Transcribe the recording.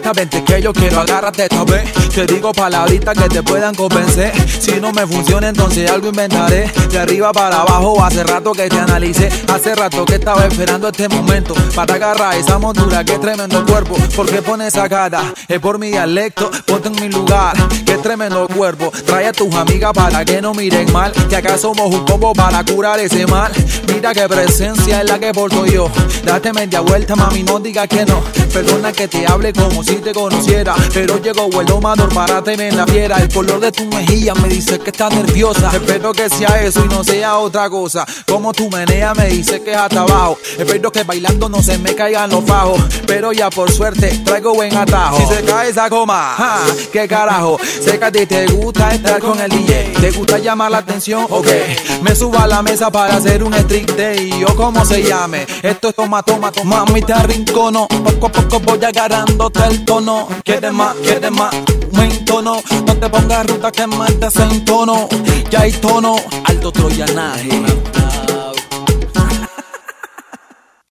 Mamita, vente que yo quiero agárrate esta vez. Te digo palabritas que te puedan convencer. Si no me funciona, entonces algo inventaré. De arriba para abajo, hace rato que te analicé. Hace rato que estaba esperando este momento. Para agarrar esa montura, que tremendo cuerpo. ¿Por qué pones esa cara? Es por mi dialecto, ponte en mi lugar. Qué tremendo cuerpo. Trae a tus amigas para que no miren mal. Que acá somos un combo para curar ese mal. Mira qué presencia es la que porto yo. Date media vuelta, mami, no digas que no. Perdona que te hable como si te conociera. Pero llegó el domador para tener la fiera. El color de tu mejilla me dice que estás nerviosa. Espero que sea eso y no sea otra cosa. Como tu menea me dice que es hasta abajo. Espero que bailando no se me caigan los fajos. Pero ya por suerte traigo buen atajo. Si se cae esa coma, ja, qué carajo. Sé que a ti te gusta estar con el DJ. ¿Te gusta llamar la atención? Ok. Me subo a la mesa para hacer un street day. O como se llame. Esto es toma, toma, toma. Mami, te arrincono. Poco poco voy agarrándote el tono. Quieres más, quieres más. Buen tono. No te pongas ruta que me en tono. Ya hay tono. Alto troyanaje.